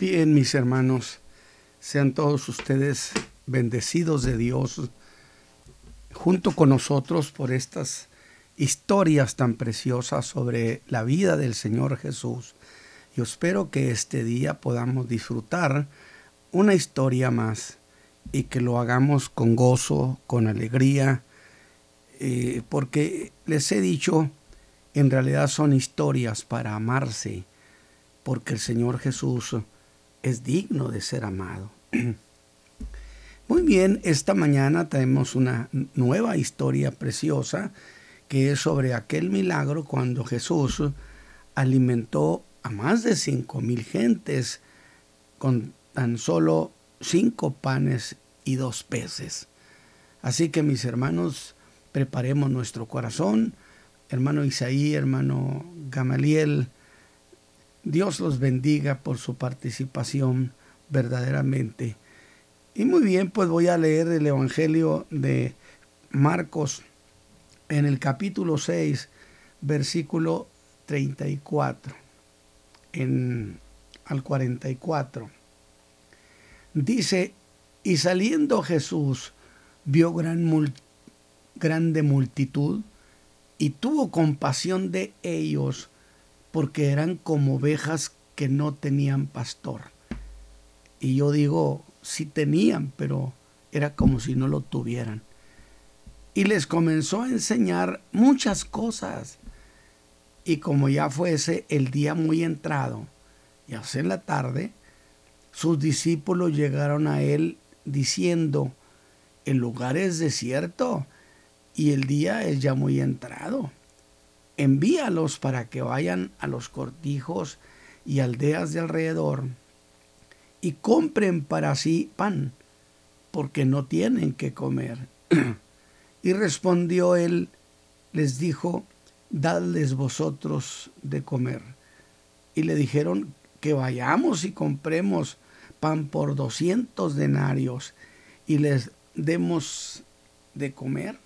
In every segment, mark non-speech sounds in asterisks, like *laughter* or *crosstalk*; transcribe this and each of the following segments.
Bien, mis hermanos, sean todos ustedes bendecidos de Dios junto con nosotros por estas historias tan preciosas sobre la vida del Señor Jesús. Yo espero que este día podamos disfrutar una historia más y que lo hagamos con gozo, con alegría, eh, porque les he dicho, en realidad son historias para amarse, porque el Señor Jesús es digno de ser amado. *clears throat* Muy bien, esta mañana tenemos una nueva historia preciosa que es sobre aquel milagro cuando Jesús alimentó a más de cinco mil gentes con tan solo cinco panes y dos peces. Así que mis hermanos, preparemos nuestro corazón. Hermano Isaí, hermano Gamaliel, Dios los bendiga por su participación verdaderamente. Y muy bien, pues voy a leer el Evangelio de Marcos en el capítulo 6, versículo 34 en, al 44. Dice, y saliendo Jesús vio gran grande multitud y tuvo compasión de ellos porque eran como ovejas que no tenían pastor. Y yo digo, sí tenían, pero era como si no lo tuvieran. Y les comenzó a enseñar muchas cosas. Y como ya fuese el día muy entrado, y hace la tarde, sus discípulos llegaron a él diciendo, el lugar es desierto y el día es ya muy entrado envíalos para que vayan a los cortijos y aldeas de alrededor y compren para sí pan, porque no tienen que comer. *clears throat* y respondió él, les dijo, dadles vosotros de comer. Y le dijeron que vayamos y compremos pan por doscientos denarios y les demos de comer.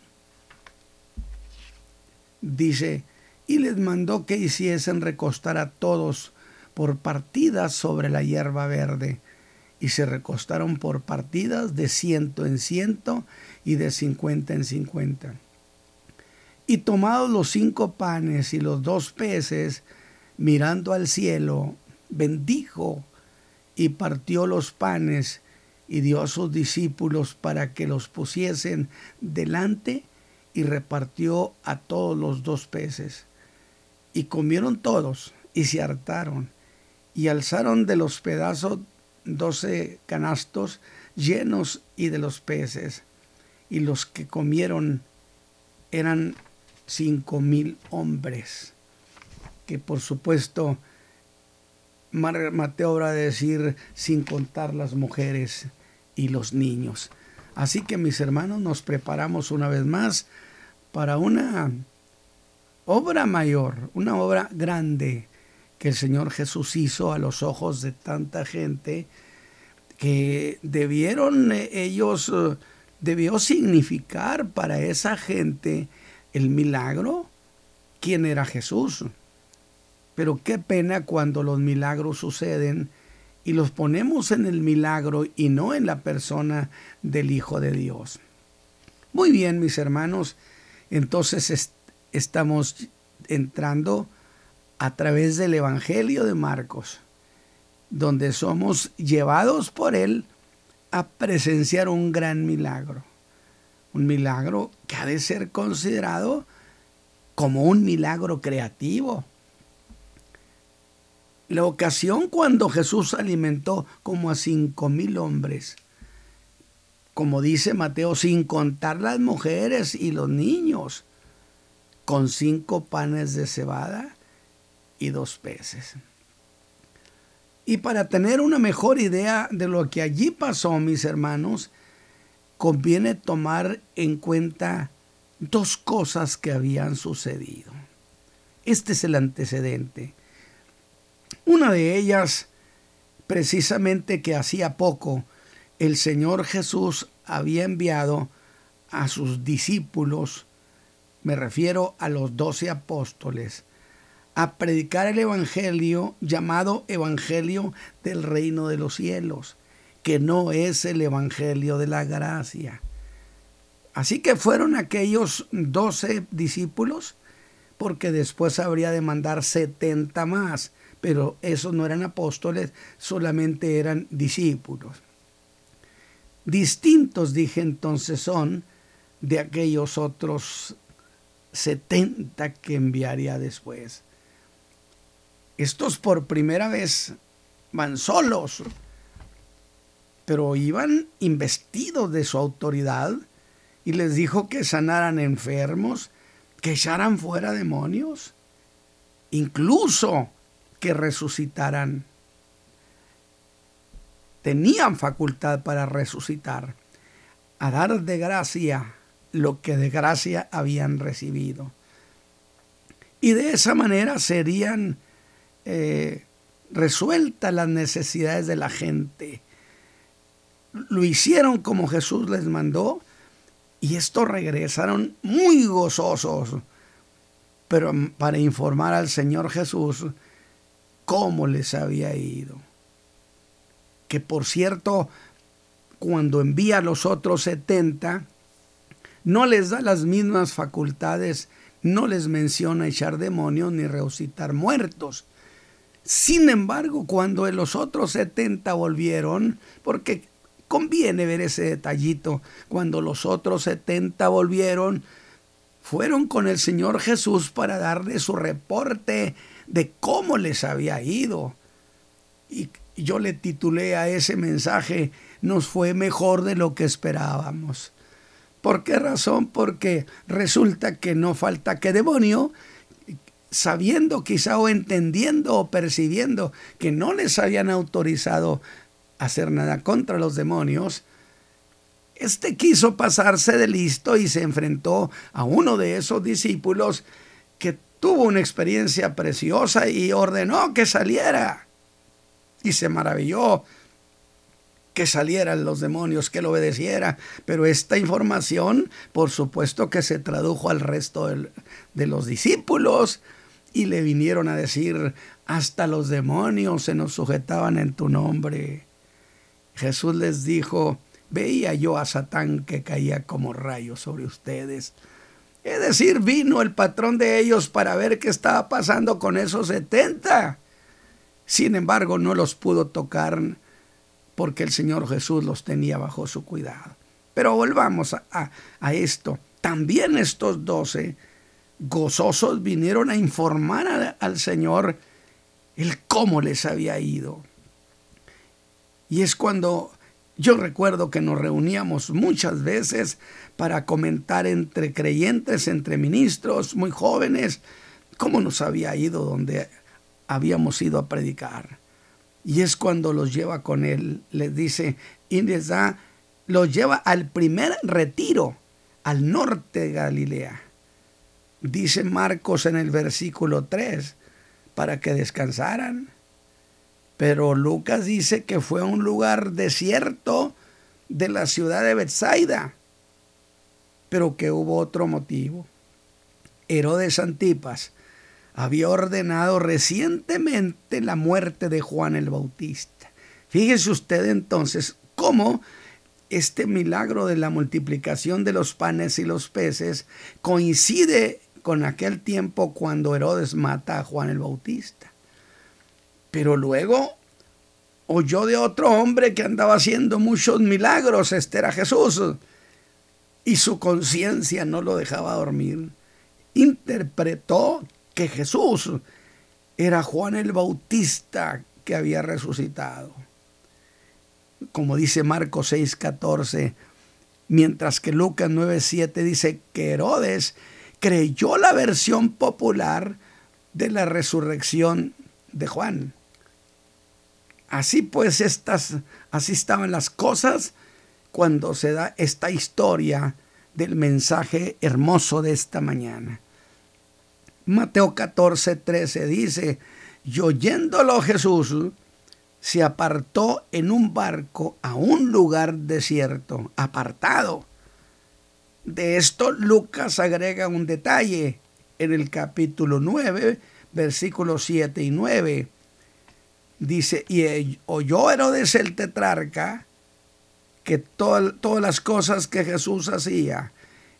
Dice, y les mandó que hiciesen recostar a todos por partidas sobre la hierba verde. Y se recostaron por partidas de ciento en ciento y de cincuenta en cincuenta. Y tomados los cinco panes y los dos peces, mirando al cielo, bendijo y partió los panes y dio a sus discípulos para que los pusiesen delante y repartió a todos los dos peces. Y comieron todos y se hartaron y alzaron de los pedazos doce canastos llenos y de los peces. Y los que comieron eran cinco mil hombres, que por supuesto Mateo habrá de decir sin contar las mujeres y los niños. Así que mis hermanos nos preparamos una vez más para una obra mayor, una obra grande que el Señor Jesús hizo a los ojos de tanta gente que debieron eh, ellos, eh, debió significar para esa gente el milagro, quién era Jesús. Pero qué pena cuando los milagros suceden y los ponemos en el milagro y no en la persona del Hijo de Dios. Muy bien, mis hermanos, entonces estamos entrando a través del Evangelio de Marcos, donde somos llevados por Él a presenciar un gran milagro. Un milagro que ha de ser considerado como un milagro creativo. La ocasión cuando Jesús alimentó como a cinco mil hombres, como dice Mateo, sin contar las mujeres y los niños con cinco panes de cebada y dos peces. Y para tener una mejor idea de lo que allí pasó, mis hermanos, conviene tomar en cuenta dos cosas que habían sucedido. Este es el antecedente. Una de ellas, precisamente que hacía poco, el Señor Jesús había enviado a sus discípulos me refiero a los doce apóstoles, a predicar el Evangelio llamado Evangelio del reino de los cielos, que no es el Evangelio de la gracia. Así que fueron aquellos doce discípulos, porque después habría de mandar setenta más, pero esos no eran apóstoles, solamente eran discípulos. Distintos, dije entonces, son de aquellos otros setenta que enviaría después. Estos por primera vez van solos, pero iban investidos de su autoridad y les dijo que sanaran enfermos, que echaran fuera demonios, incluso que resucitaran. Tenían facultad para resucitar, a dar de gracia lo que de gracia habían recibido. Y de esa manera serían eh, resueltas las necesidades de la gente. Lo hicieron como Jesús les mandó y estos regresaron muy gozosos, pero para informar al Señor Jesús cómo les había ido. Que por cierto, cuando envía a los otros setenta, no les da las mismas facultades, no les menciona echar demonios ni resucitar muertos. Sin embargo, cuando los otros 70 volvieron, porque conviene ver ese detallito, cuando los otros 70 volvieron, fueron con el Señor Jesús para darle su reporte de cómo les había ido. Y yo le titulé a ese mensaje, nos fue mejor de lo que esperábamos. ¿Por qué razón? Porque resulta que no falta que demonio, sabiendo quizá o entendiendo o percibiendo que no les habían autorizado hacer nada contra los demonios, este quiso pasarse de listo y se enfrentó a uno de esos discípulos que tuvo una experiencia preciosa y ordenó que saliera. Y se maravilló que salieran los demonios, que lo obedeciera. Pero esta información, por supuesto que se tradujo al resto de los discípulos y le vinieron a decir, hasta los demonios se nos sujetaban en tu nombre. Jesús les dijo, veía yo a Satán que caía como rayo sobre ustedes. Es decir, vino el patrón de ellos para ver qué estaba pasando con esos setenta. Sin embargo, no los pudo tocar porque el Señor Jesús los tenía bajo su cuidado. Pero volvamos a, esto. También estos doce gozosos vinieron a informar al Señor el cómo les había ido. Y es cuando yo recuerdo que nos reuníamos muchas veces para comentar entre creyentes, entre ministros muy jóvenes, cómo nos había ido donde habíamos ido a predicar. Y es cuando los lleva con él, les dice, y les da, los lleva al primer retiro, al norte de Galilea. Dice Marcos en el versículo 3, para que descansaran. Pero Lucas dice que fue un lugar desierto de la ciudad de Bethsaida, pero que hubo otro motivo. Herodes Antipas había ordenado recientemente la muerte de Juan el Bautista. Fíjese usted entonces cómo este milagro de la multiplicación de los panes y los peces coincide con aquel tiempo cuando Herodes mata a Juan el Bautista. Pero luego oyó de otro hombre que andaba haciendo muchos milagros, este era Jesús, y su conciencia no lo dejaba dormir. Interpretó que Jesús era Juan el Bautista que había resucitado. Como dice Marcos 6:14, mientras que Lucas 9:7 dice que Herodes creyó la versión popular de la resurrección de Juan. Así pues, estas, así estaban las cosas cuando se da esta historia del mensaje hermoso de esta mañana. Mateo 14, 13 dice, y oyéndolo Jesús, se apartó en un barco a un lugar desierto, apartado. De esto Lucas agrega un detalle. En el capítulo 9 versículos 7 y 9. Dice, y oyó Herodes el tetrarca que todas las cosas que Jesús hacía,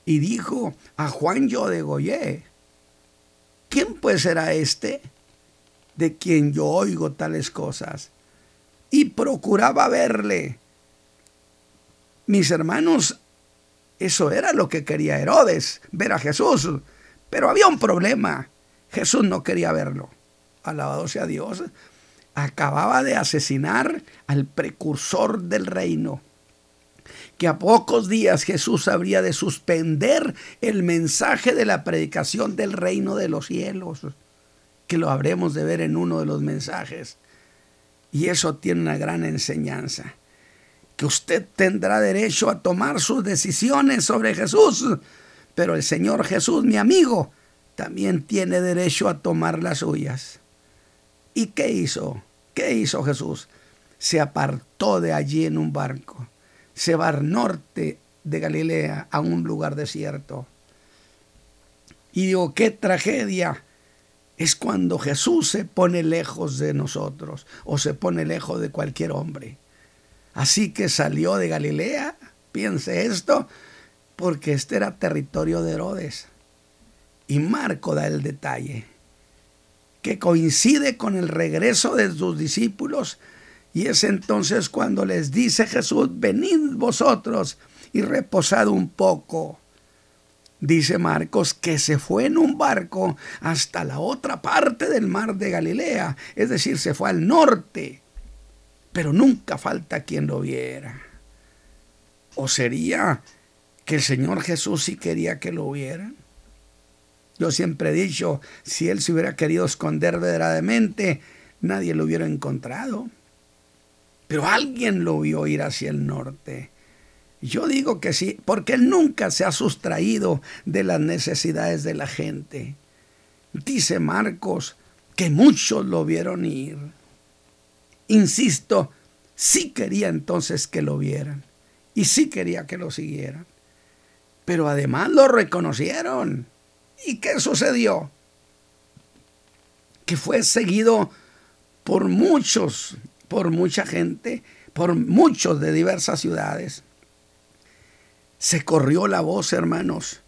y dijo, a Juan yo degollé. ¿Quién pues será este de quien yo oigo tales cosas? Y procuraba verle. Mis hermanos, eso era lo que quería Herodes, ver a Jesús. Pero había un problema. Jesús no quería verlo. Alabado sea Dios. Acababa de asesinar al precursor del reino. Que a pocos días Jesús habría de suspender el mensaje de la predicación del reino de los cielos. Que lo habremos de ver en uno de los mensajes. Y eso tiene una gran enseñanza. Que usted tendrá derecho a tomar sus decisiones sobre Jesús. Pero el Señor Jesús, mi amigo, también tiene derecho a tomar las suyas. ¿Y qué hizo? ¿Qué hizo Jesús? Se apartó de allí en un barco. Se va al norte de Galilea a un lugar desierto. Y digo, qué tragedia es cuando Jesús se pone lejos de nosotros o se pone lejos de cualquier hombre. Así que salió de Galilea, piense esto, porque este era territorio de Herodes. Y Marco da el detalle, que coincide con el regreso de sus discípulos. Y es entonces cuando les dice Jesús, venid vosotros y reposad un poco. Dice Marcos que se fue en un barco hasta la otra parte del mar de Galilea, es decir, se fue al norte, pero nunca falta quien lo viera. ¿O sería que el Señor Jesús sí quería que lo vieran? Yo siempre he dicho, si él se hubiera querido esconder verdaderamente, nadie lo hubiera encontrado. Pero alguien lo vio ir hacia el norte. Yo digo que sí, porque él nunca se ha sustraído de las necesidades de la gente. Dice Marcos que muchos lo vieron ir. Insisto, sí quería entonces que lo vieran y sí quería que lo siguieran. Pero además lo reconocieron. ¿Y qué sucedió? Que fue seguido por muchos, por mucha gente, por muchos de diversas ciudades. Se corrió la voz, hermanos,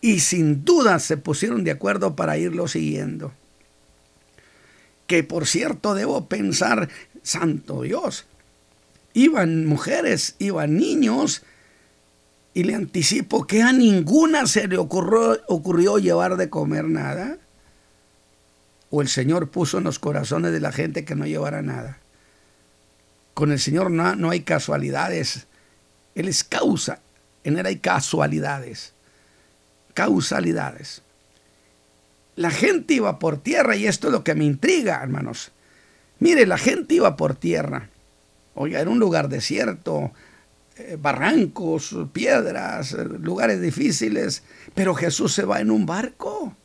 y sin duda se pusieron de acuerdo para irlo siguiendo. Que por cierto debo pensar, santo Dios, iban mujeres, iban niños, y le anticipo que a ninguna se le ocurrió, ocurrió llevar de comer nada. O el Señor puso en los corazones de la gente que no llevara nada. Con el Señor no, no hay casualidades. Él es causa. En Él hay casualidades. Causalidades. La gente iba por tierra y esto es lo que me intriga, hermanos. Mire, la gente iba por tierra. Oiga, era un lugar desierto, eh, barrancos, piedras, eh, lugares difíciles, pero Jesús se va en un barco.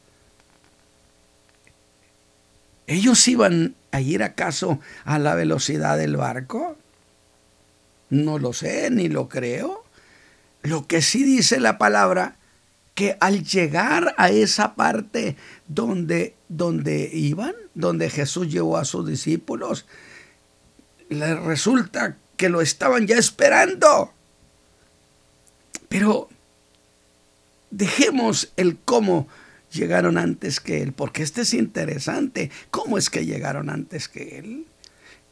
¿Ellos iban a ir acaso a la velocidad del barco? No lo sé, ni lo creo. Lo que sí dice la palabra, que al llegar a esa parte donde, donde iban, donde Jesús llevó a sus discípulos, les resulta que lo estaban ya esperando. Pero dejemos el cómo llegaron antes que él, porque este es interesante. ¿Cómo es que llegaron antes que él?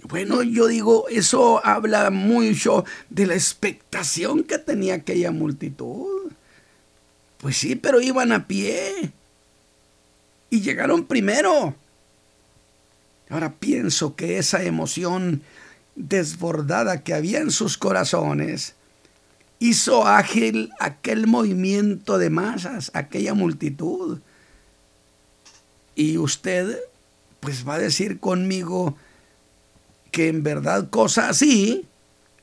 Bueno, yo digo, eso habla mucho de la expectación que tenía aquella multitud. Pues sí, pero iban a pie. Y llegaron primero. Ahora pienso que esa emoción desbordada que había en sus corazones, hizo ágil aquel movimiento de masas, aquella multitud. Y usted, pues va a decir conmigo que en verdad cosa así,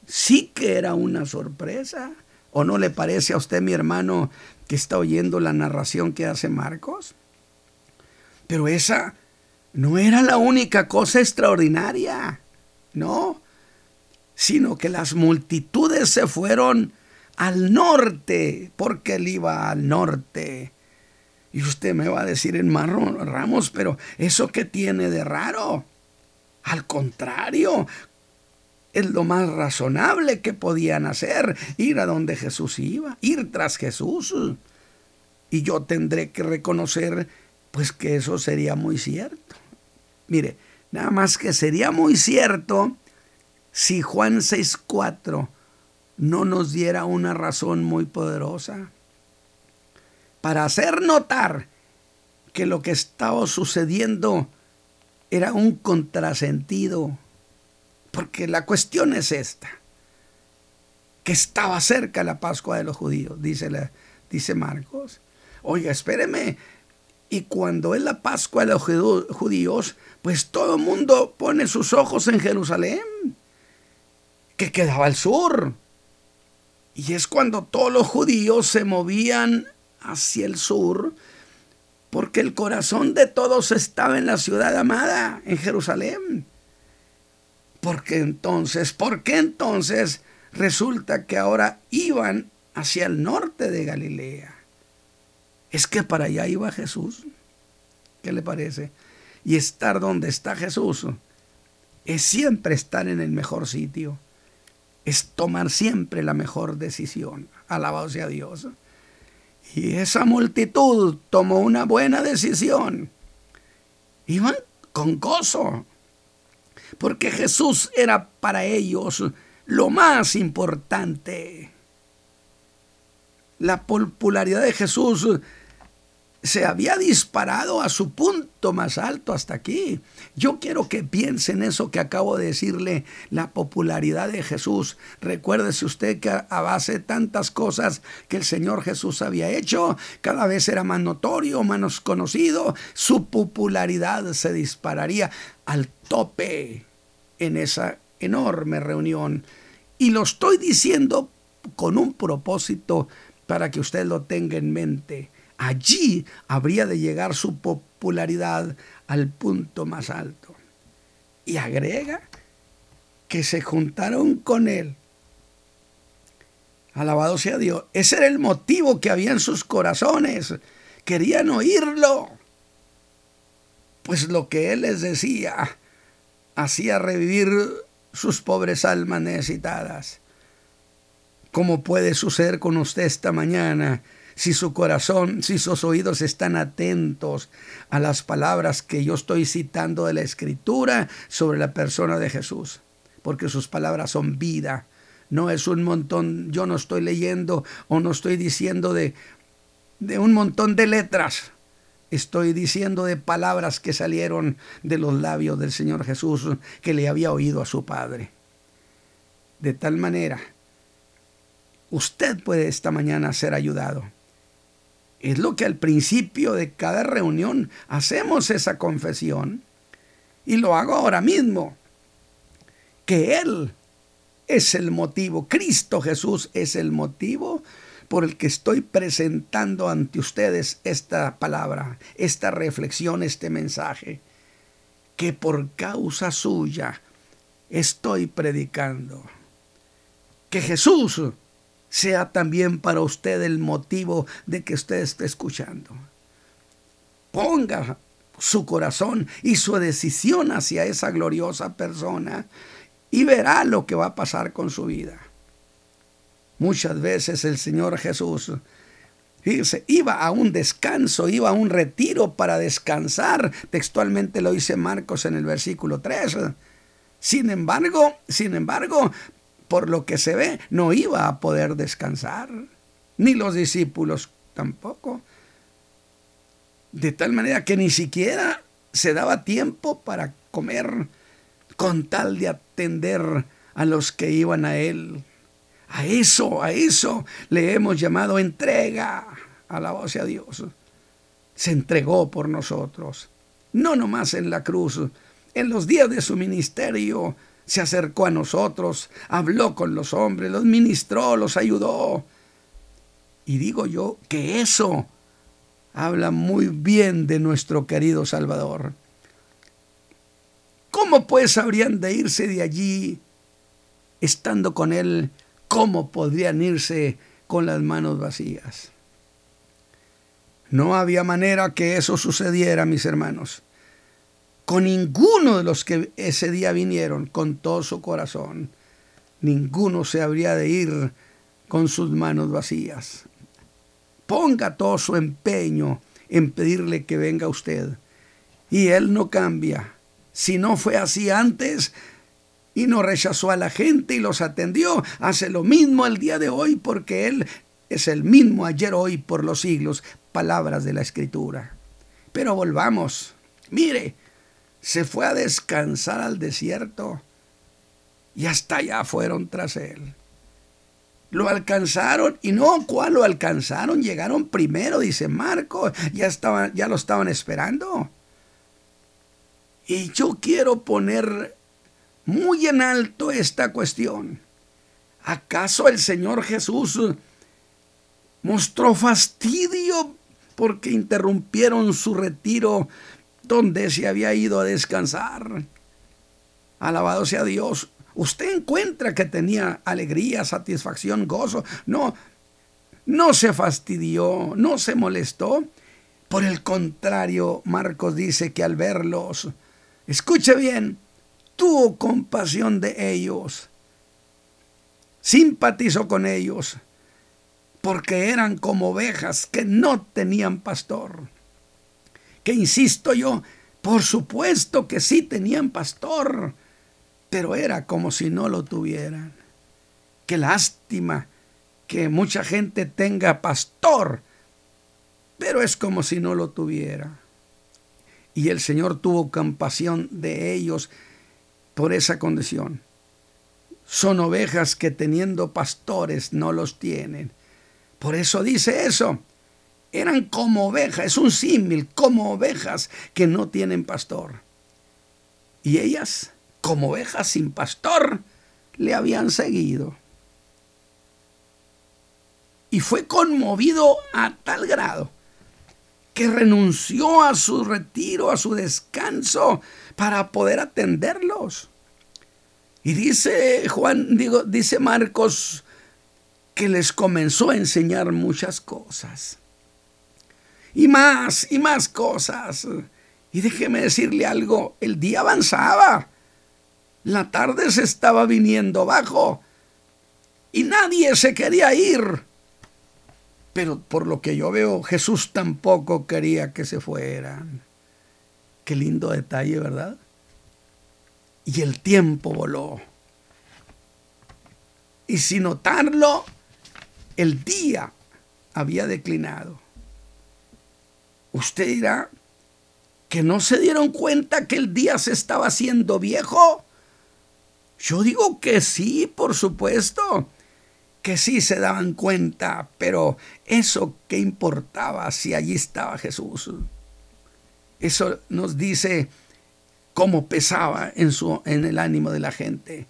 sí que era una sorpresa. ¿O no le parece a usted, mi hermano, que está oyendo la narración que hace Marcos? Pero esa no era la única cosa extraordinaria. No, sino que las multitudes se fueron al norte, porque él iba al norte. Y usted me va a decir marrón, Ramos, pero ¿eso qué tiene de raro? Al contrario, es lo más razonable que podían hacer, ir a donde Jesús iba, ir tras Jesús. Y yo tendré que reconocer, pues que eso sería muy cierto. Mire, nada más que sería muy cierto si Juan 6.4 no nos diera una razón muy poderosa para hacer notar que lo que estaba sucediendo era un contrasentido. Porque la cuestión es esta, que estaba cerca la Pascua de los judíos, dice, Marcos. Oiga, espéreme, y cuando es la Pascua de los judíos, pues todo el mundo pone sus ojos en Jerusalén, que quedaba al sur. Y es cuando todos los judíos se movían hacia el sur, porque el corazón de todos estaba en la ciudad amada, en Jerusalén. Porque entonces, ¿por qué entonces resulta que ahora iban hacia el norte de Galilea? Es que para allá iba Jesús. ¿Qué le parece? Y estar donde está Jesús es siempre estar en el mejor sitio. Es tomar siempre la mejor decisión. Alabado sea Dios. Y esa multitud tomó una buena decisión. Iban con gozo, porque Jesús era para ellos lo más importante. La popularidad de Jesús se había disparado a su punto más alto hasta aquí. Yo quiero que piensen eso que acabo de decirle, la popularidad de Jesús. Recuérdese usted que a base de tantas cosas que el Señor Jesús había hecho, cada vez era más notorio, menos conocido, su popularidad se dispararía al tope en esa enorme reunión. Y lo estoy diciendo con un propósito para que usted lo tenga en mente allí habría de llegar su popularidad al punto más alto. Y agrega que se juntaron con él. Alabado sea Dios. Ese era el motivo que había en sus corazones. Querían oírlo. Pues lo que él les decía hacía revivir sus pobres almas necesitadas. Como puede suceder con usted esta mañana si su corazón, si sus oídos están atentos a las palabras que yo estoy citando de la Escritura sobre la persona de Jesús, porque sus palabras son vida. No es un montón, yo no estoy leyendo o no estoy diciendo de, de un montón de letras. Estoy diciendo de palabras que salieron de los labios del Señor Jesús que le había oído a su Padre. De tal manera, usted puede esta mañana ser ayudado es lo que al principio de cada reunión hacemos esa confesión. Y lo hago ahora mismo. Que Él es el motivo, Cristo Jesús es el motivo por el que estoy presentando ante ustedes esta palabra, esta reflexión, este mensaje, que por causa suya estoy predicando. Que Jesús sea también para usted el motivo de que usted esté escuchando. Ponga su corazón y su decisión hacia esa gloriosa persona y verá lo que va a pasar con su vida. Muchas veces el Señor Jesús iba a un descanso, iba a un retiro para descansar. Textualmente lo dice Marcos en el versículo 3. Sin embargo, sin embargo, por lo que se ve, no iba a poder descansar, ni los discípulos tampoco. De tal manera que ni siquiera se daba tiempo para comer con tal de atender a los que iban a él. A eso, a eso le hemos llamado entrega. a la voz de Dios. Se entregó por nosotros. No nomás en la cruz, en los días de su ministerio se acercó a nosotros, habló con los hombres, los ministró, los ayudó. Y digo yo que eso habla muy bien de nuestro querido Salvador. ¿Cómo pues habrían de irse de allí estando con Él? ¿Cómo podrían irse con las manos vacías? No había manera que eso sucediera, mis hermanos. Con ninguno de los que ese día vinieron con todo su corazón. Ninguno se habría de ir con sus manos vacías. Ponga todo su empeño en pedirle que venga usted. Y Él no cambia. Si no fue así antes y no rechazó a la gente y los atendió, hace lo mismo el día de hoy porque Él es el mismo ayer, hoy, por los siglos. Palabras de la Escritura. Pero volvamos. Mire, se fue a descansar al desierto y hasta allá fueron tras él. Lo alcanzaron y no, ¿cuál lo alcanzaron? Llegaron primero, dice Marco, ya, estaban, ya lo estaban esperando. Y yo quiero poner muy en alto esta cuestión. ¿Acaso el Señor Jesús mostró fastidio porque interrumpieron su retiro donde se había ido a descansar? Alabado sea Dios usted encuentra que tenía alegría, satisfacción, gozo. No, no se fastidió, no se molestó. Por el contrario, Marcos dice que al verlos, escuche bien, tuvo compasión de ellos, simpatizó con ellos, porque eran como ovejas que no tenían pastor. Insisto yo, por supuesto que sí tenían pastor pero era como si no lo tuvieran. Qué lástima que mucha gente tenga pastor, pero es como si no lo tuviera. Y el Señor tuvo compasión de ellos por esa condición. Son ovejas que teniendo pastores no los tienen. Por eso dice eso. Eran como ovejas, es un símil, como ovejas que no tienen pastor. Y ellas como ovejas sin pastor, le habían seguido. Y fue conmovido a tal grado que renunció a su retiro, a su descanso, para poder atenderlos. Y dice Juan, digo, dice Marcos, que les comenzó a enseñar muchas cosas. Y más, y más cosas. Y déjeme decirle algo, el día avanzaba. La tarde se estaba viniendo abajo y nadie se quería ir. Pero por lo que yo veo, Jesús tampoco quería que se fueran. Qué lindo detalle, ¿verdad? Y el tiempo voló. Y sin notarlo, el día había declinado. Usted dirá que no se dieron cuenta que el día se estaba haciendo viejo. Yo digo que sí, por supuesto, que sí se daban cuenta, pero eso qué importaba si allí estaba Jesús. Eso nos dice cómo pesaba en, su, en el ánimo de la gente.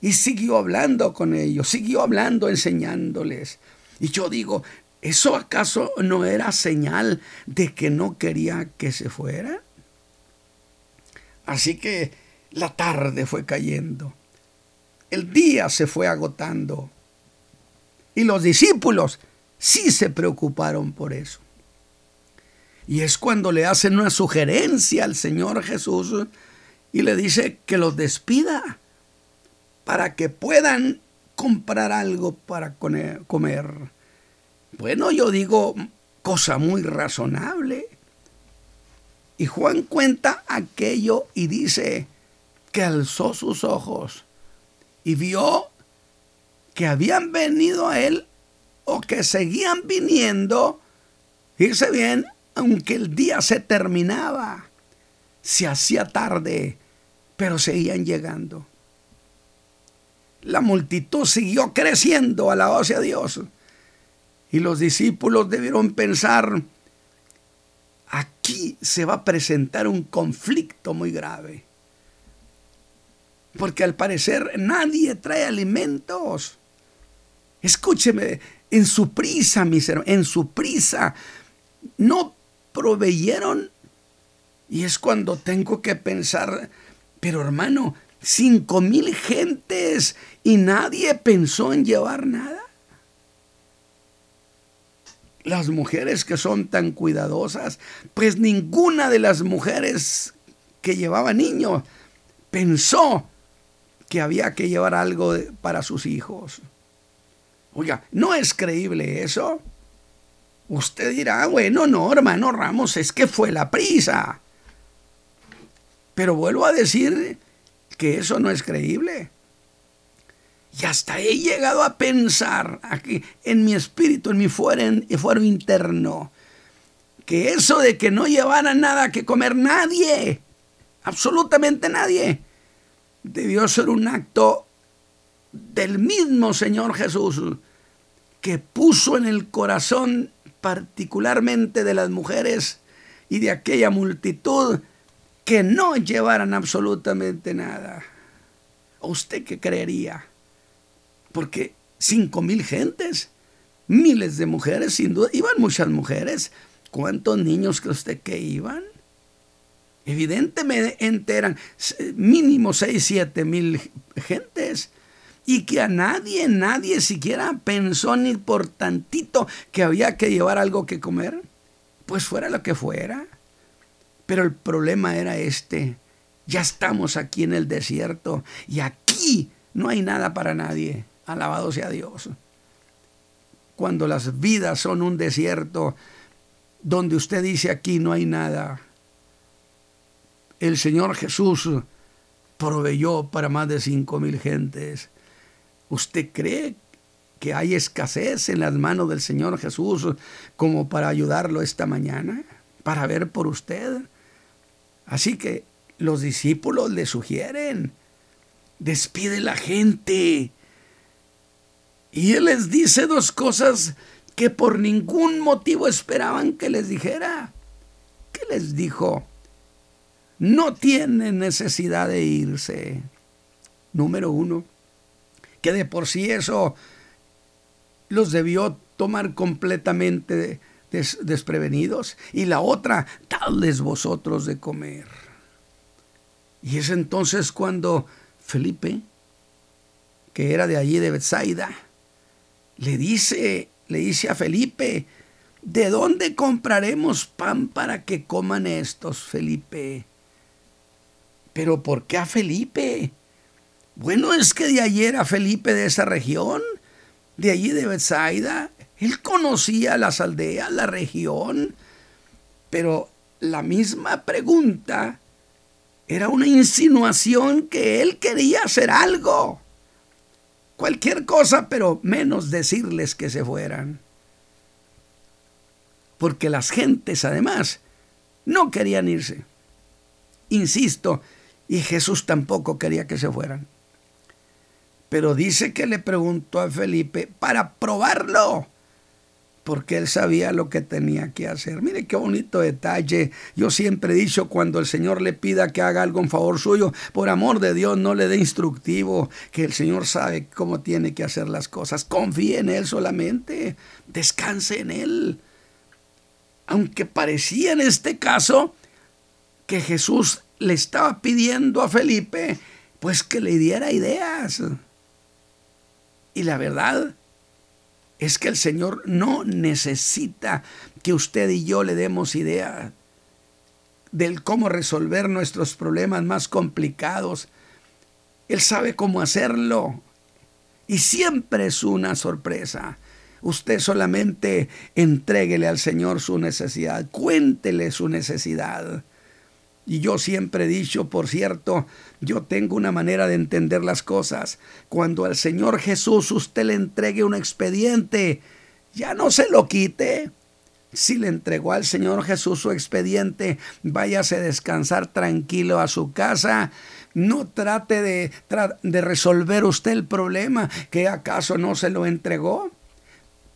Y siguió hablando con ellos, siguió hablando, enseñándoles. Y yo digo, ¿eso acaso no era señal de que no quería que se fuera? Así que la tarde fue cayendo el día se fue agotando. Y los discípulos sí se preocuparon por eso. Y es cuando le hacen una sugerencia al Señor Jesús y le dice que los despida para que puedan comprar algo para comer. Bueno, yo digo cosa muy razonable. Y Juan cuenta aquello y dice que alzó sus ojos y vio que habían venido a él o que seguían viniendo, fíjese bien, aunque el día se terminaba, se hacía tarde, pero seguían llegando. La multitud siguió creciendo, a la a Dios. Y los discípulos debieron pensar, aquí se va a presentar un conflicto muy grave porque al parecer nadie trae alimentos. Escúcheme, en su prisa, mis hermanos, en su prisa, no proveyeron. Y es cuando tengo que pensar, pero hermano, cinco mil gentes y nadie pensó en llevar nada. Las mujeres que son tan cuidadosas, pues ninguna de las mujeres que llevaba niños pensó que había que llevar algo para sus hijos. Oiga, ¿no es creíble eso? Usted dirá, bueno, no, hermano Ramos, es que fue la prisa. Pero vuelvo a decir que eso no es creíble. Y hasta he llegado a pensar aquí en mi espíritu, en mi fuero, fuero interno, que eso de que no llevara nada que comer nadie, absolutamente nadie, debió ser un acto del mismo Señor Jesús que puso en el corazón particularmente de las mujeres y de aquella multitud que no llevaran absolutamente nada. usted qué creería? Porque cinco mil gentes, miles de mujeres, sin duda, iban muchas mujeres. ¿Cuántos niños cree usted que iban? Evidentemente eran mínimo seis, siete mil gentes. Y que a nadie, nadie siquiera pensó ni por tantito que había que llevar algo que comer. Pues fuera lo que fuera. Pero el problema era este. Ya estamos aquí en el desierto y aquí no hay nada para nadie. Alabado sea Dios. Cuando las vidas son un desierto donde usted dice aquí no hay nada, el Señor Jesús proveyó para más de cinco mil gentes. ¿Usted cree que hay escasez en las manos del Señor Jesús como para ayudarlo esta mañana? Para ver por usted. Así que los discípulos le sugieren, despide la gente, y él les dice dos cosas que por ningún motivo esperaban que les dijera. ¿Qué les dijo? No tienen necesidad de irse. Número uno, que de por sí eso los debió tomar completamente desprevenidos. Y la otra, dadles vosotros de comer. Y es entonces cuando Felipe, que era de allí de Bethsaida, le dice, le dice a Felipe, ¿de dónde compraremos pan para que coman estos, Felipe? Pero ¿por qué a Felipe? Bueno, es que de ayer a Felipe de esa región, de allí de Bethsaida. Él conocía las aldeas, la región, pero la misma pregunta era una insinuación que él quería hacer algo cualquier cosa, pero menos decirles que se fueran. Porque las gentes, además, no querían irse. Insisto, y Jesús tampoco quería que se fueran. Pero dice que le preguntó a Felipe para probarlo porque él sabía lo que tenía que hacer. Mire qué bonito detalle. Yo siempre he dicho, cuando el Señor le pida que haga algo en favor suyo, por amor de Dios, no le dé instructivo, que el Señor sabe cómo tiene que hacer las cosas. Confíe en Él solamente, descanse en Él. Aunque parecía en este caso que Jesús le estaba pidiendo a Felipe, pues que le diera ideas. Y la verdad, es que el Señor no necesita que usted y yo le demos idea del cómo resolver nuestros problemas más complicados. Él sabe cómo hacerlo. Y siempre es una sorpresa. Usted solamente entréguele al Señor su necesidad, cuéntele su necesidad. Y yo siempre he dicho, por cierto, yo tengo una manera de entender las cosas. Cuando al Señor Jesús usted le entregue un expediente, ya no se lo quite. Si le entregó al Señor Jesús su expediente, váyase a descansar tranquilo a su casa. No trate de, de resolver usted el problema que acaso no se lo entregó.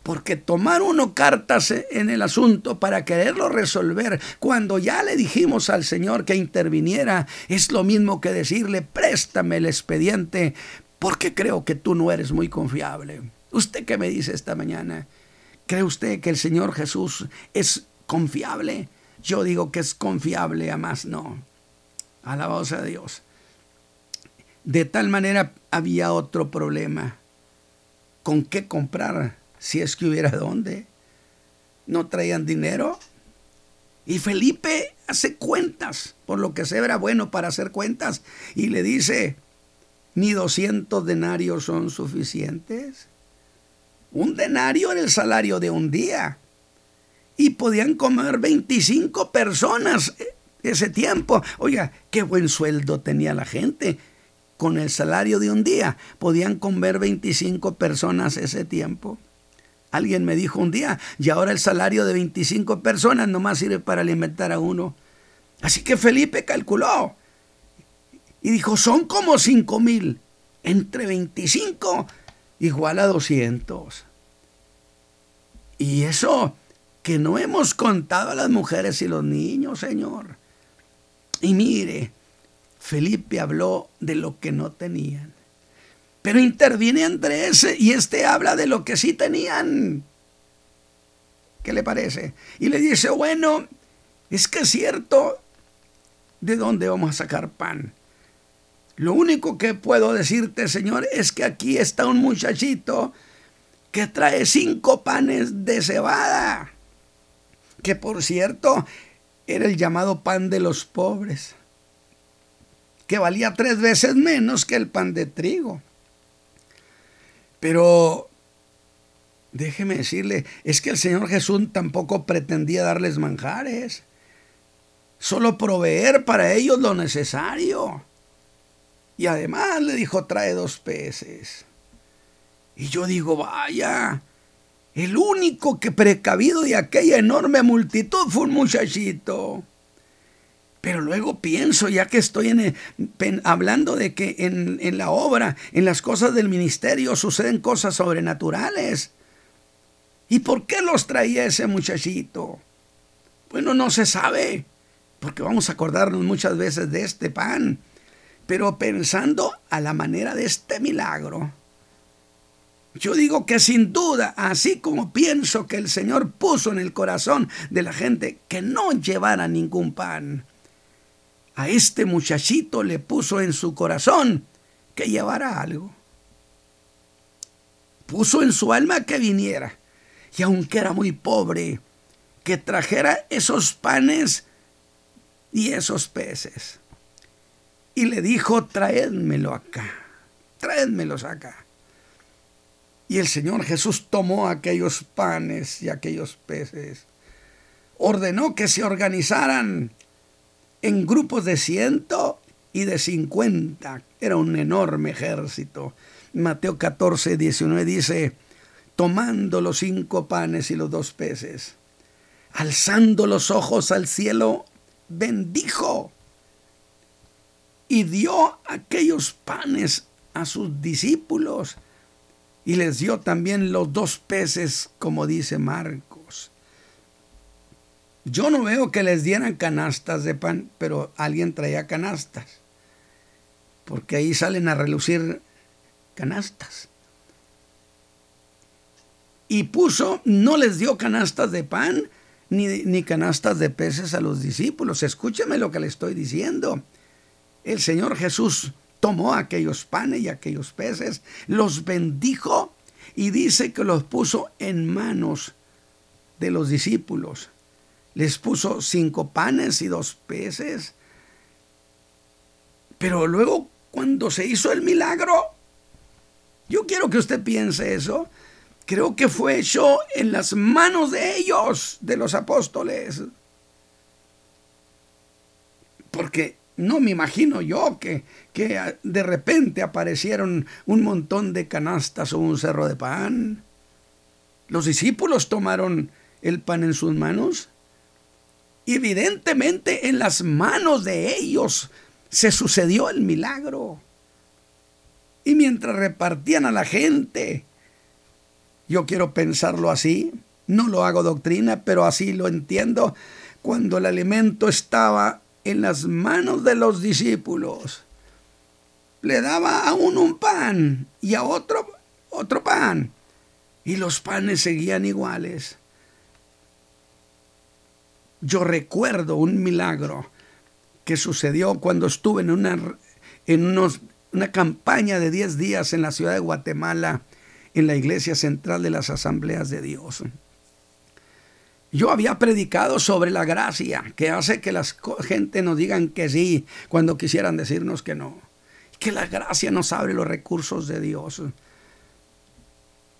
Porque tomar uno cartas en el asunto para quererlo resolver cuando ya le dijimos al Señor que interviniera es lo mismo que decirle préstame el expediente porque creo que tú no eres muy confiable. ¿Usted qué me dice esta mañana? ¿Cree usted que el Señor Jesús es confiable? Yo digo que es confiable, a más no. Alabado a Dios. De tal manera había otro problema. ¿Con qué comprar si es que hubiera dónde. no traían dinero. Y Felipe hace cuentas, por lo que se era bueno para hacer cuentas, y le dice, ni 200 denarios son suficientes. Un denario era el salario de un día. Y podían comer 25 personas ese tiempo. Oiga, qué buen sueldo tenía la gente. Con el salario de un día podían comer 25 personas ese tiempo. Alguien me dijo un día, y ahora el salario de 25 personas nomás sirve para alimentar a uno. Así que Felipe calculó y dijo, son como 5 mil. Entre 25 igual a 200. Y eso que no hemos contado a las mujeres y los niños, Señor. Y mire, Felipe habló de lo que no tenían. Pero interviene entre ese y este habla de lo que sí tenían. ¿Qué le parece? Y le dice, bueno, es que es cierto, ¿de dónde vamos a sacar pan? Lo único que puedo decirte, Señor, es que aquí está un muchachito que trae cinco panes de cebada, que por cierto era el llamado pan de los pobres, que valía tres veces menos que el pan de trigo. Pero déjeme decirle, es que el Señor Jesús tampoco pretendía darles manjares, solo proveer para ellos lo necesario. Y además le dijo, trae dos peces. Y yo digo, vaya, el único que precavido de aquella enorme multitud fue un muchachito. Pero luego pienso, ya que estoy hablando de que en, en la obra, en las cosas del ministerio, suceden cosas sobrenaturales. ¿Y por qué los traía ese muchachito? Bueno, no se sabe, porque vamos a acordarnos muchas veces de este pan. Pero pensando a la manera de este milagro, yo digo que sin duda, así como pienso que el Señor puso en el corazón de la gente que no llevara ningún pan, a este muchachito le puso en su corazón que llevara algo. Puso en su alma que viniera, y aunque era muy pobre, que trajera esos panes y esos peces. Y le dijo, traédmelo acá, traédmelos acá. Y el Señor Jesús tomó aquellos panes y aquellos peces, ordenó que se organizaran en grupos de ciento y de cincuenta. Era un enorme ejército. Mateo 14, 19 dice, tomando los cinco panes y los dos peces, alzando los ojos al cielo, bendijo y dio aquellos panes a sus discípulos y les dio también los dos peces, como dice Marcos. Yo no veo que les dieran canastas de pan, pero alguien traía canastas, porque ahí salen a relucir canastas. Y puso, no les dio canastas de pan ni, ni canastas de peces a los discípulos. Escúcheme lo que le estoy diciendo. El Señor Jesús tomó aquellos panes y aquellos peces, los bendijo y dice que los puso en manos de los discípulos. Les puso cinco panes y dos peces. Pero luego, cuando se hizo el milagro, yo quiero que usted piense eso, creo que fue hecho en las manos de ellos, de los apóstoles. Porque no me imagino yo que, que de repente aparecieron un montón de canastas o un cerro de pan. Los discípulos tomaron el pan en sus manos. Evidentemente en las manos de ellos se sucedió el milagro. Y mientras repartían a la gente, yo quiero pensarlo así, no lo hago doctrina, pero así lo entiendo, cuando el alimento estaba en las manos de los discípulos. Le daba a uno un pan y a otro otro pan. Y los panes seguían iguales. Yo recuerdo un milagro que sucedió cuando estuve en una, en unos, una campaña de 10 días en la ciudad de Guatemala, en la iglesia central de las asambleas de Dios. Yo había predicado sobre la gracia que hace que la gente nos digan que sí cuando quisieran decirnos que no. Que la gracia nos abre los recursos de Dios.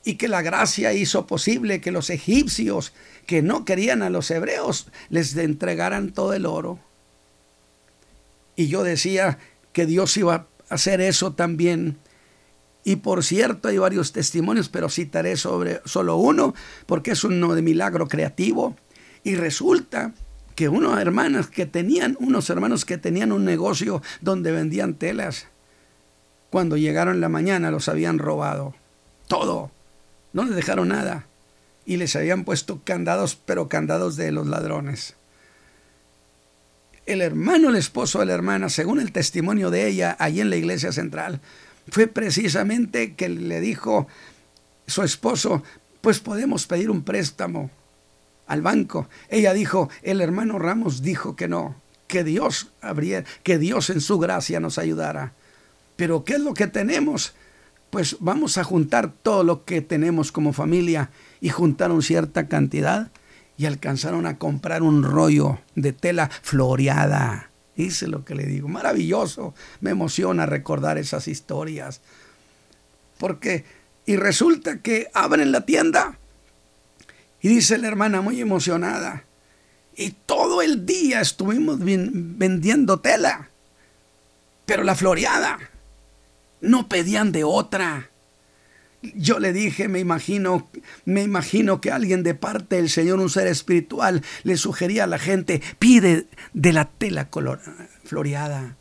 Y que la gracia hizo posible que los egipcios que no querían a los hebreos les entregaran todo el oro. Y yo decía que Dios iba a hacer eso también y por cierto, hay varios testimonios, pero citaré sobre solo uno, porque es uno de milagro creativo. Y resulta que unos hermanos que tenían, unos hermanos que tenían un negocio donde vendían telas, cuando llegaron la mañana los habían robado. Todo. No les dejaron nada. Y les habían puesto candados, pero candados de los ladrones. El hermano, el esposo de la hermana, según el testimonio de ella, allí en la iglesia central, fue precisamente que le dijo su esposo, pues podemos pedir un préstamo al banco. Ella dijo, el hermano Ramos dijo que no, que Dios habría, que Dios en su gracia nos ayudara. Pero ¿qué es lo que tenemos? Pues vamos a juntar todo lo que tenemos como familia y juntaron cierta cantidad y alcanzaron a comprar un rollo de tela floreada Hice lo que le digo. Maravilloso. Me emociona recordar esas historias. Porque, y resulta que abren la tienda. Y dice la hermana muy emocionada. Y todo el día estuvimos vendiendo tela. Pero la floreada. No pedían de otra. Yo le dije, me imagino, me imagino que alguien de parte del Señor, un ser espiritual, le sugería a la gente, pide de la tela color, floreada.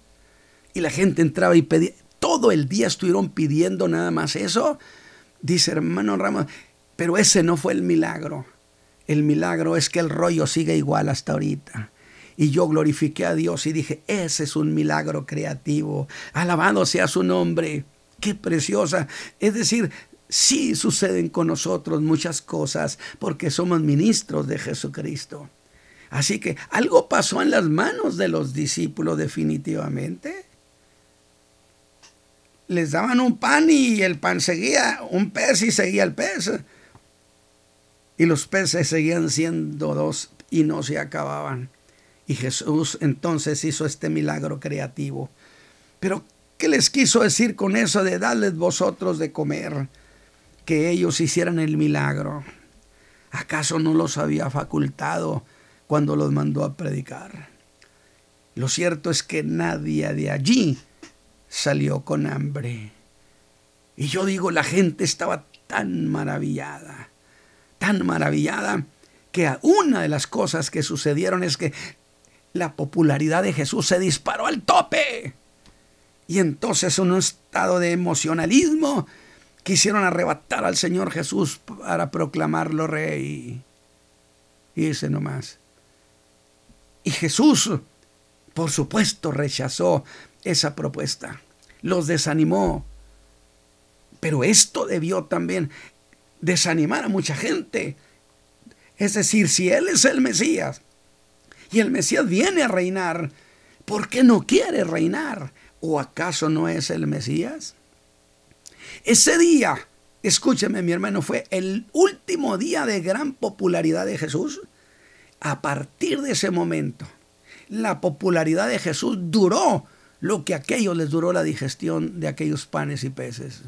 Y la gente entraba y pedía, todo el día estuvieron pidiendo nada más eso. Dice hermano Ramos, pero ese no fue el milagro. El milagro es que el rollo sigue igual hasta ahorita. Y yo glorifiqué a Dios y dije, ese es un milagro creativo. Alabado sea su nombre. Qué preciosa. Es decir, sí suceden con nosotros muchas cosas porque somos ministros de Jesucristo. Así que algo pasó en las manos de los discípulos definitivamente. Les daban un pan y el pan seguía, un pez y seguía el pez. Y los peces seguían siendo dos y no se acababan. Y Jesús entonces hizo este milagro creativo. Pero ¿Qué les quiso decir con eso de darles vosotros de comer? Que ellos hicieran el milagro. ¿Acaso no los había facultado cuando los mandó a predicar? Lo cierto es que nadie de allí salió con hambre. Y yo digo, la gente estaba tan maravillada, tan maravillada, que una de las cosas que sucedieron es que la popularidad de Jesús se disparó al tope. Y entonces en un estado de emocionalismo quisieron arrebatar al Señor Jesús para proclamarlo rey. Y ese nomás. Y Jesús, por supuesto, rechazó esa propuesta. Los desanimó. Pero esto debió también desanimar a mucha gente. Es decir, si Él es el Mesías y el Mesías viene a reinar, ¿por qué no quiere reinar? ¿O acaso no es el Mesías? Ese día, escúcheme mi hermano, fue el último día de gran popularidad de Jesús. A partir de ese momento, la popularidad de Jesús duró lo que a aquellos les duró la digestión de aquellos panes y peces.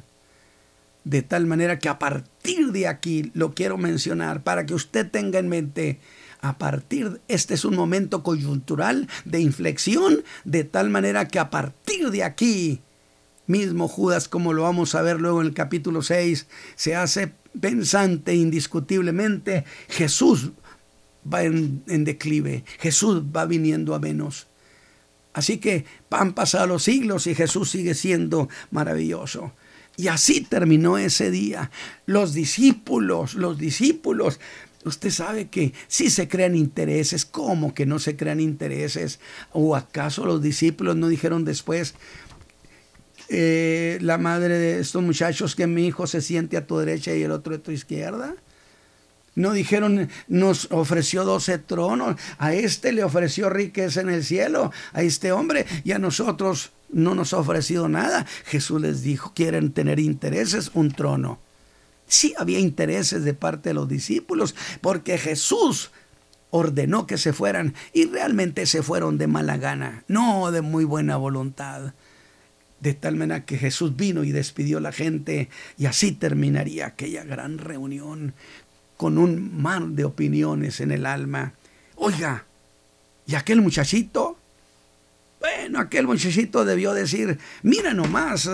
De tal manera que a partir de aquí lo quiero mencionar para que usted tenga en mente a partir, este es un momento coyuntural de inflexión, de tal manera que a partir de aquí, mismo Judas, como lo vamos a ver luego en el capítulo 6, se hace pensante indiscutiblemente, Jesús va en, en declive, Jesús va viniendo a menos. Así que han pasado los siglos y Jesús sigue siendo maravilloso. Y así terminó ese día. Los discípulos, los discípulos Usted sabe que si se crean intereses, ¿cómo que no se crean intereses? ¿O acaso los discípulos no dijeron después, eh, la madre de estos muchachos, que mi hijo se siente a tu derecha y el otro a tu izquierda? No dijeron, nos ofreció doce tronos, a este le ofreció riqueza en el cielo, a este hombre, y a nosotros no nos ha ofrecido nada. Jesús les dijo, quieren tener intereses, un trono. Sí había intereses de parte de los discípulos, porque Jesús ordenó que se fueran y realmente se fueron de mala gana, no de muy buena voluntad. De tal manera que Jesús vino y despidió a la gente y así terminaría aquella gran reunión con un mar de opiniones en el alma. Oiga, ¿y aquel muchachito? Bueno, aquel muchachito debió decir, mira nomás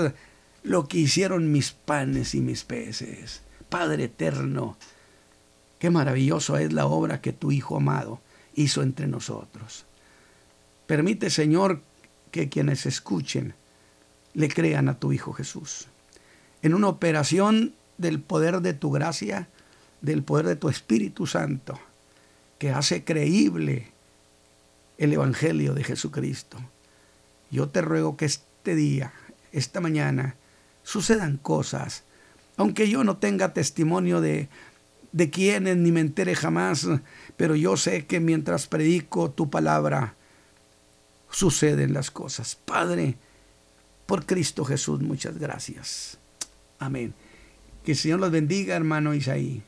lo que hicieron mis panes y mis peces. Padre eterno, Qué maravilloso es la obra que tu Hijo amado hizo entre nosotros. Permite, Señor, que quienes escuchen le crean a tu Hijo Jesús. En una operación del poder de tu gracia, del poder de tu Espíritu Santo, que hace creíble el Evangelio de Jesucristo. Yo te ruego que este día, esta mañana, sucedan cosas, aunque yo no tenga testimonio de, de quiénes ni me entere jamás, pero yo sé que mientras predico tu palabra, suceden las cosas. Padre, por Cristo Jesús, muchas gracias. Amén. Que el Señor los bendiga, hermano Isaí.